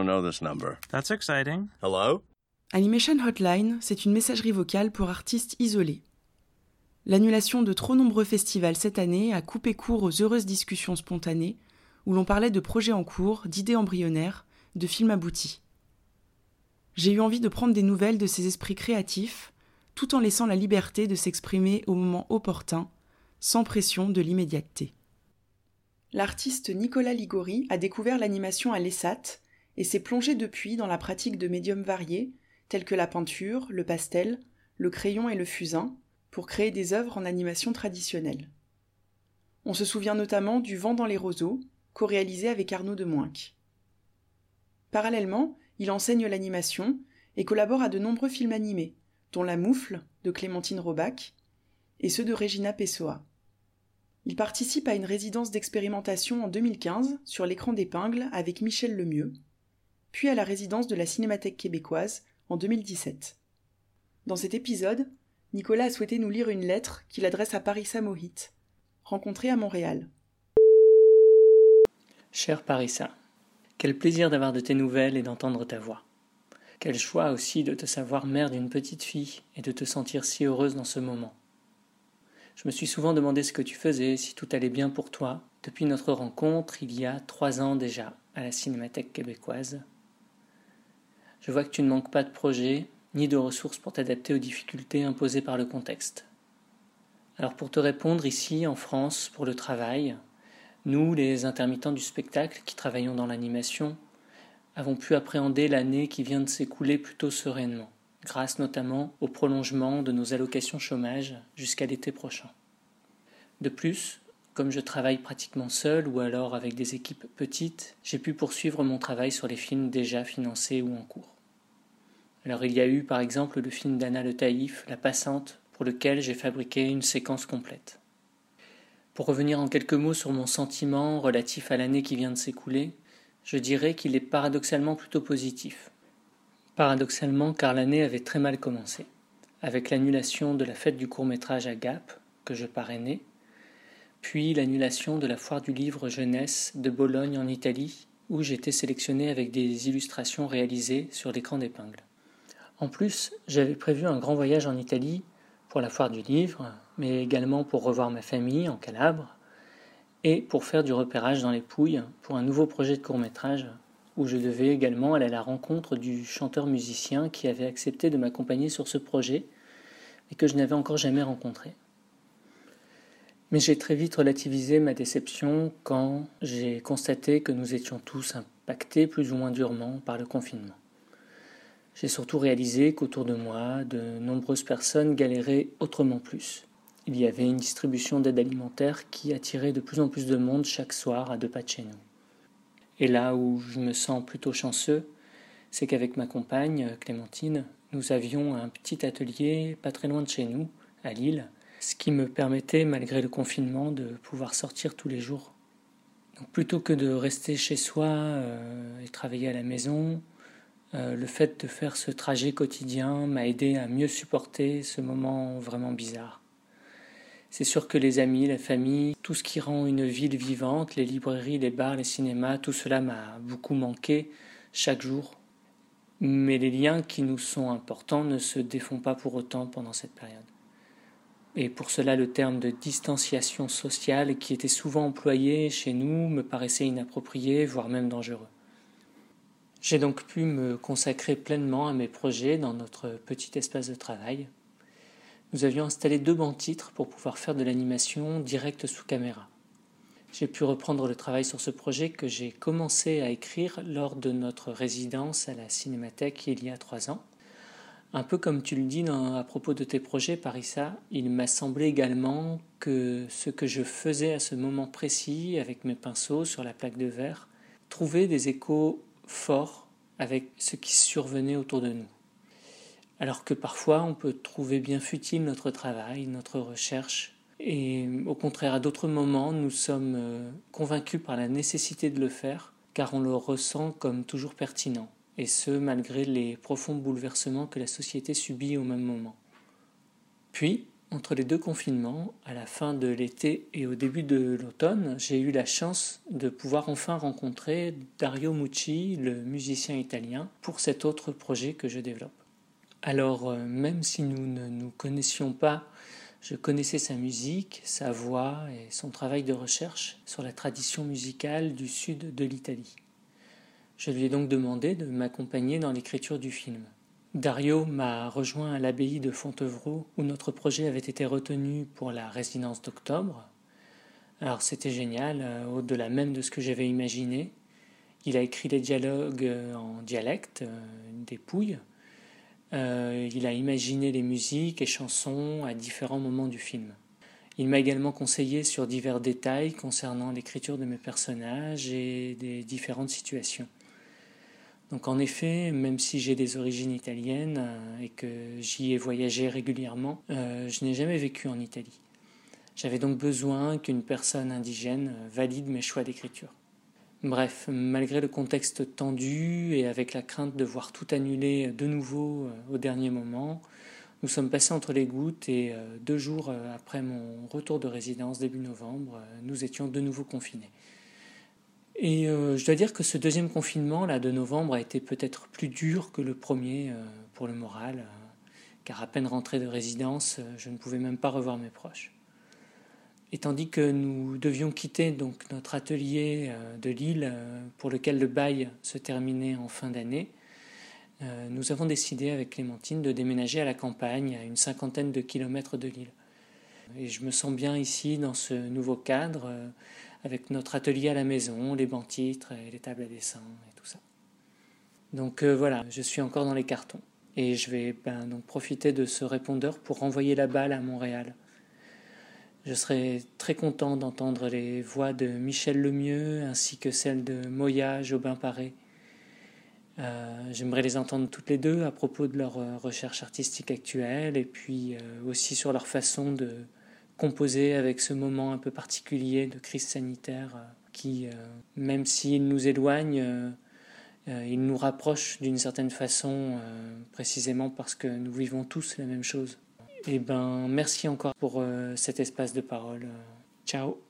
don't know this number. That's exciting. Hello? Animation Hotline, c'est une messagerie vocale pour artistes isolés. L'annulation de trop nombreux festivals cette année a coupé court aux heureuses discussions spontanées où l'on parlait de projets en cours, d'idées embryonnaires, de films aboutis. J'ai eu envie de prendre des nouvelles de ces esprits créatifs, tout en laissant la liberté de s'exprimer au moment opportun, sans pression de l'immédiateté. L'artiste Nicolas Ligori a découvert l'animation à l'ESAT et s'est plongé depuis dans la pratique de médiums variés, tels que la peinture, le pastel, le crayon et le fusain, pour créer des œuvres en animation traditionnelle. On se souvient notamment du Vent dans les roseaux, co-réalisé avec Arnaud de Moinck. Parallèlement, il enseigne l'animation et collabore à de nombreux films animés, dont La Moufle de Clémentine Robach et ceux de Regina Pessoa. Il participe à une résidence d'expérimentation en 2015 sur l'écran d'épingle avec Michel Lemieux, puis à la résidence de la Cinémathèque québécoise en 2017. Dans cet épisode, Nicolas a souhaité nous lire une lettre qu'il adresse à Parissa Mohit, rencontrée à Montréal. Cher Parissa, quel plaisir d'avoir de tes nouvelles et d'entendre ta voix. Quel choix aussi de te savoir mère d'une petite fille et de te sentir si heureuse dans ce moment. Je me suis souvent demandé ce que tu faisais, si tout allait bien pour toi, depuis notre rencontre il y a trois ans déjà à la Cinémathèque québécoise. Je vois que tu ne manques pas de projets ni de ressources pour t'adapter aux difficultés imposées par le contexte. Alors pour te répondre ici en France pour le travail, nous, les intermittents du spectacle qui travaillons dans l'animation, avons pu appréhender l'année qui vient de s'écouler plutôt sereinement, grâce notamment au prolongement de nos allocations chômage jusqu'à l'été prochain. De plus, comme je travaille pratiquement seul ou alors avec des équipes petites, j'ai pu poursuivre mon travail sur les films déjà financés ou en cours. Alors il y a eu par exemple le film d'Anna Le Taïf, La Passante, pour lequel j'ai fabriqué une séquence complète. Pour revenir en quelques mots sur mon sentiment relatif à l'année qui vient de s'écouler, je dirais qu'il est paradoxalement plutôt positif. Paradoxalement car l'année avait très mal commencé, avec l'annulation de la fête du court métrage à Gap, que je parrainais, puis l'annulation de la foire du livre jeunesse de Bologne en Italie, où j'étais sélectionné avec des illustrations réalisées sur l'écran d'épingle. En plus, j'avais prévu un grand voyage en Italie pour la foire du livre, mais également pour revoir ma famille en Calabre, et pour faire du repérage dans les Pouilles pour un nouveau projet de court métrage, où je devais également aller à la rencontre du chanteur-musicien qui avait accepté de m'accompagner sur ce projet, et que je n'avais encore jamais rencontré. Mais j'ai très vite relativisé ma déception quand j'ai constaté que nous étions tous impactés plus ou moins durement par le confinement. J'ai surtout réalisé qu'autour de moi, de nombreuses personnes galéraient autrement plus. Il y avait une distribution d'aide alimentaire qui attirait de plus en plus de monde chaque soir à deux pas de chez nous. Et là où je me sens plutôt chanceux, c'est qu'avec ma compagne, Clémentine, nous avions un petit atelier pas très loin de chez nous, à Lille, ce qui me permettait, malgré le confinement, de pouvoir sortir tous les jours. Plutôt que de rester chez soi euh, et travailler à la maison, euh, le fait de faire ce trajet quotidien m'a aidé à mieux supporter ce moment vraiment bizarre. C'est sûr que les amis, la famille, tout ce qui rend une ville vivante, les librairies, les bars, les cinémas, tout cela m'a beaucoup manqué chaque jour. Mais les liens qui nous sont importants ne se défont pas pour autant pendant cette période. Et pour cela, le terme de distanciation sociale, qui était souvent employé chez nous, me paraissait inapproprié, voire même dangereux. J'ai donc pu me consacrer pleinement à mes projets dans notre petit espace de travail. Nous avions installé deux bancs titres pour pouvoir faire de l'animation directe sous caméra. J'ai pu reprendre le travail sur ce projet que j'ai commencé à écrire lors de notre résidence à la Cinémathèque il y a trois ans. Un peu comme tu le dis à propos de tes projets, Parissa, il m'a semblé également que ce que je faisais à ce moment précis avec mes pinceaux sur la plaque de verre trouvait des échos fort avec ce qui survenait autour de nous. Alors que parfois on peut trouver bien futile notre travail, notre recherche, et au contraire à d'autres moments nous sommes euh, convaincus par la nécessité de le faire, car on le ressent comme toujours pertinent, et ce malgré les profonds bouleversements que la société subit au même moment. Puis, Entre les deux confinements, à la fin de l'été et au début de l'automne, j'ai eu la chance de pouvoir enfin rencontrer Dario Mucci, le musicien italien, pour cet autre projet que je développe. Alors, euh, même si nous ne nous connaissions pas, je connaissais sa musique, sa voix et son travail de recherche sur la tradition musicale du sud de l'Italie. Je lui ai donc demandé de m'accompagner dans l'écriture du film. Dario m'a rejoint à l'abbaye de Fontevraud où notre projet avait été retenu pour la résidence d'octobre. Alors c'était génial, euh, au-delà même de ce que j'avais imaginé. Il a écrit des dialogues euh, en dialecte, euh, des pouilles. il a imaginé les musiques et chansons à différents moments du film. Il m'a également conseillé sur divers détails concernant l'écriture de mes personnages et des différentes situations. Donc en effet, même si j'ai des origines italiennes euh, et que j'y ai voyagé régulièrement, euh, je n'ai jamais vécu en Italie. J'avais donc besoin qu'une personne indigène euh, valide mes choix d'écriture. Bref, malgré le contexte tendu et avec la crainte de voir tout annuler de nouveau au dernier moment, nous sommes passés entre les gouttes et deux jours après mon retour de résidence début novembre, nous étions de nouveau confinés. Et euh, je dois dire que ce deuxième confinement là de novembre a été peut-être plus dur que le premier euh, pour le moral, euh, car à peine rentré de résidence, je ne pouvais même pas revoir mes proches. Et tandis que nous devions quitter donc notre atelier de Lille pour lequel le bail se terminait en fin d'année, nous avons décidé avec Clémentine de déménager à la campagne, à une cinquantaine de kilomètres de Lille. Et je me sens bien ici dans ce nouveau cadre avec notre atelier à la maison, les bancs titres et les tables à dessin et tout ça. Donc euh, voilà, je suis encore dans les cartons et je vais ben, donc profiter de ce répondeur pour renvoyer la balle à Montréal. Je serai très content d'entendre les voix de Michel Lemieux ainsi que celles de Moya Jobin-Paré. Euh, j'aimerais les entendre toutes les deux à propos de leur euh, recherche artistique actuelle et puis aussi sur leur façon de, composer avec ce moment un peu particulier de crise sanitaire euh, qui, euh, même s'il nous éloigne, euh, il nous rapproche d'une certaine façon, précisément parce que nous vivons tous la même chose. Et eh ben, merci encore pour cet espace de parole. Ciao.